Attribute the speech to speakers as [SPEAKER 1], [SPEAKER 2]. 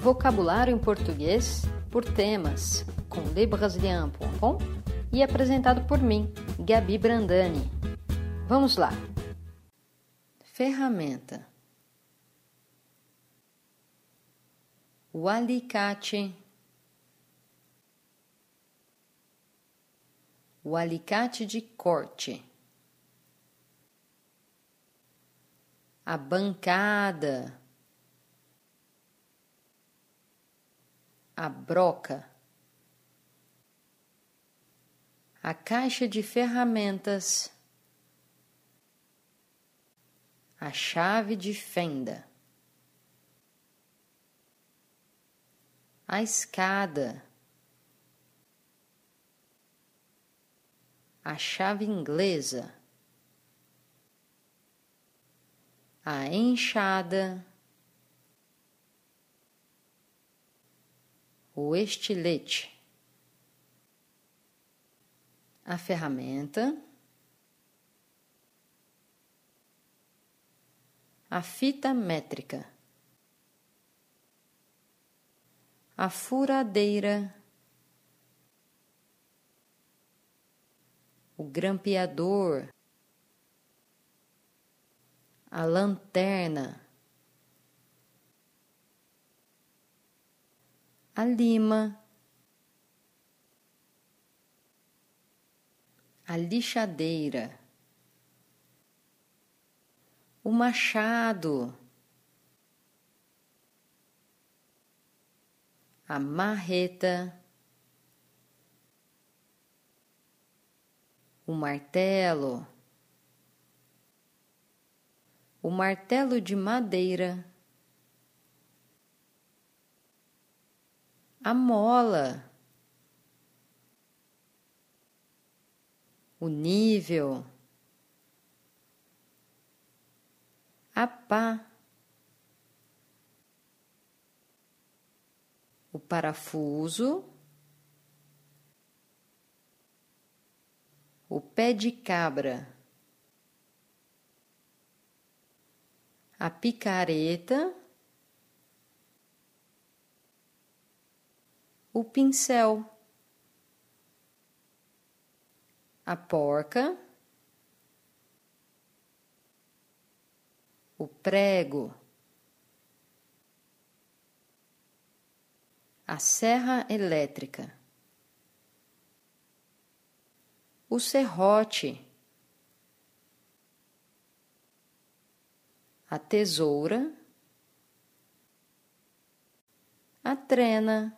[SPEAKER 1] Vocabulário em português por temas, com lebrasilian.com e apresentado por mim, Gabi Brandani. Vamos lá! Ferramenta O alicate O alicate de corte A bancada a broca, a caixa de ferramentas, a chave de fenda, a escada, a chave inglesa, a enxada. O estilete, a ferramenta, a fita métrica, a furadeira, o grampeador, a lanterna. A lima, a lixadeira, o machado, a marreta, o martelo, o martelo de madeira. A mola, o nível, a pá, o parafuso, o pé de cabra, a picareta. O pincel, a porca, o prego, a serra elétrica, o serrote, a tesoura, a trena